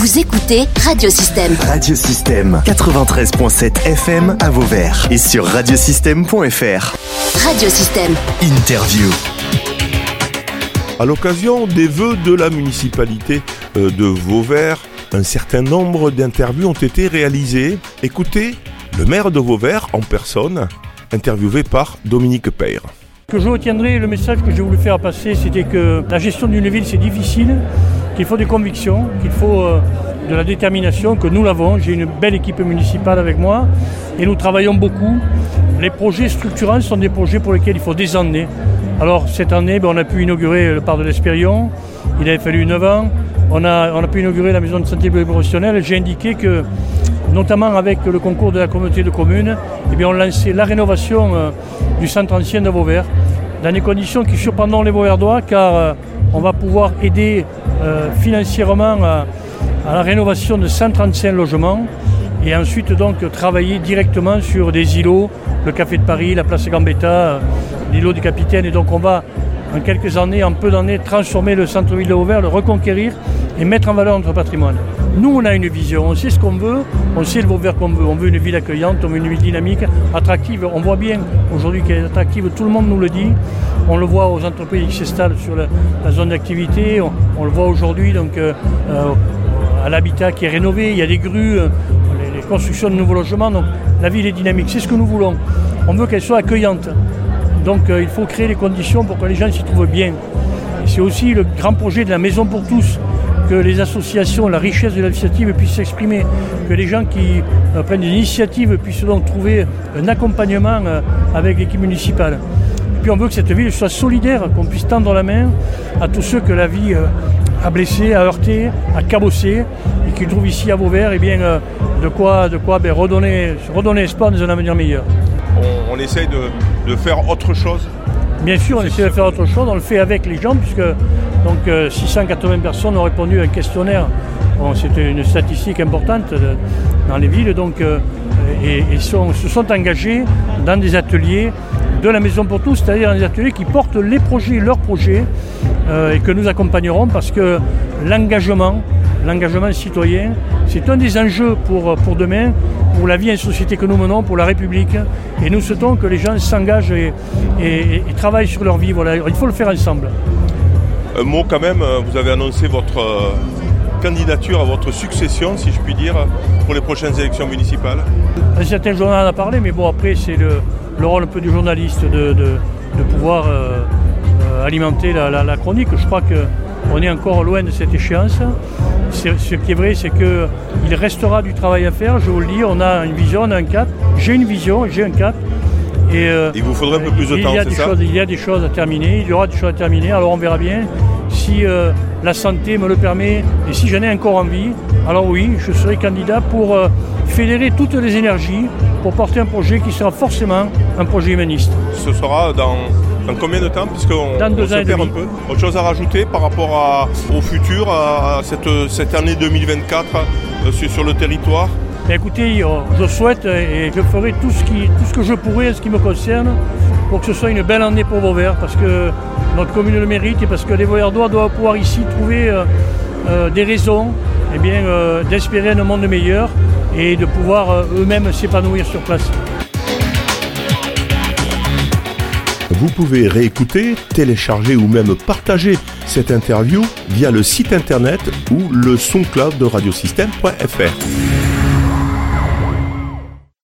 Vous écoutez Radiosystème. Radiosystème 93.7 FM à Vauvert et sur radiosystème.fr. Radiosystème. Interview. À l'occasion des vœux de la municipalité euh, de Vauvert, un certain nombre d'interviews ont été réalisées. Écoutez le maire de Vauvert en personne, interviewé par Dominique Peyre. Ce que je retiendrai, le message que j'ai voulu faire passer, c'était que la gestion d'une ville, c'est difficile, qu'il faut des convictions, qu'il faut euh, de la détermination, que nous l'avons. J'ai une belle équipe municipale avec moi et nous travaillons beaucoup. Les projets structurants sont des projets pour lesquels il faut des années. Alors cette année, ben, on a pu inaugurer le parc de l'Espérion, il avait fallu 9 ans. On a, on a pu inaugurer la maison de santé professionnelle. J'ai indiqué que, notamment avec le concours de la communauté de communes, eh bien, on lançait la rénovation euh, du centre ancien de Vauvert dans des conditions qui surprendront les Vauverdois car euh, on va pouvoir aider financièrement à, à la rénovation de 135 logements et ensuite donc travailler directement sur des îlots, le Café de Paris, la place Gambetta, euh, l'îlot du Capitaine. Et donc on va en quelques années, en peu d'années, transformer le centre-ville de le reconquérir et mettre en valeur notre patrimoine. Nous, on a une vision, on sait ce qu'on veut, on sait le Vauvert qu'on veut. On veut une ville accueillante, on veut une ville dynamique, attractive. On voit bien aujourd'hui qu'elle est attractive, tout le monde nous le dit. On le voit aux entreprises qui s'installent sur la, zone d'activité, on, le voit aujourd'hui donc euh, euh, à l'habitat qui est rénové, il y a des grues, euh, les, constructions de nouveaux logements, la ville est dynamique, c'est ce que nous voulons. On veut qu'elle soit accueillante. Donc il faut créer les conditions pour que les gens s'y trouvent bien. C'est aussi le grand projet de la maison pour tous, que les associations, la richesse de l'initiative puissent s'exprimer, que les gens qui prennent des initiatives puissent donc trouver un accompagnement avec l'équipe municipale. Et puis on veut que cette ville soit solidaire, qu'on puisse tendre la main à tous ceux que la vie euh, a blessés, a heurtés, a cabossés, et qui trouvent ici à Vauvert eh bien, euh, de quoi, de quoi ben, redonner, redonner espoir dans un avenir meilleur. On, on essaye de, de faire autre chose. Bien sûr, on essaie de faire autre chose, on le fait avec les gens, puisque donc, euh, 680 personnes ont répondu à un questionnaire. Bon, C'était une statistique importante de- dans les villes, donc, euh, et, et sont- se sont engagés dans des ateliers de la Maison pour tous, c'est-à-dire des ateliers qui portent les projets, leurs projets, euh, et que nous accompagnerons parce que l'engagement, l'engagement citoyen, c'est un des enjeux pour, pour demain, pour la vie en société que nous menons, pour la République. Et nous souhaitons que les gens s'engagent et, travaillent sur leur vie. Voilà. Il faut le faire ensemble. Un mot quand même, euh, vous avez annoncé votre euh, candidature à votre succession, si je puis dire, pour les prochaines élections municipales. Un certain journal en a parlé, mais bon, après, c'est le, le rôle un peu du journaliste de, de- de pouvoir euh, euh, alimenter la, la- la chronique. Je crois qu'on est encore loin de cette échéance. Ce qui est vrai, c'est qu'il restera du travail à faire, je vous le dis. On a une vision, on a un cap. J'ai une vision, j'ai un cap. Et, euh, Il vous faudrait un peu plus de temps, c'est ça choses, Il y a des choses à terminer, il y aura des choses à terminer, alors on verra bien. Si euh, la santé me le permet et si j'en ai encore envie, alors oui, je serai candidat pour euh, fédérer toutes les énergies pour porter un projet qui sera forcément un projet humaniste. Ce sera dans, dans combien de temps Puisqu'on Dans deux on se ans perd un peu? Autre chose à rajouter par rapport à- au futur, à, cette, cette année 2024 euh, sur, sur le territoire? Mais écoutez, je souhaite et je ferai tout ce, qui, tout ce que je pourrai en ce qui me concerne pour que ce soit une belle année pour Vauvert, parce que notre commune le mérite et parce que les Vauverdois doivent pouvoir ici trouver euh, euh, des raisons eh euh, d'espérer un monde meilleur et de pouvoir eux-mêmes s'épanouir sur place. Vous pouvez réécouter, télécharger ou même partager cette interview via le site internet ou le SoundCloud de radiosystème.fr.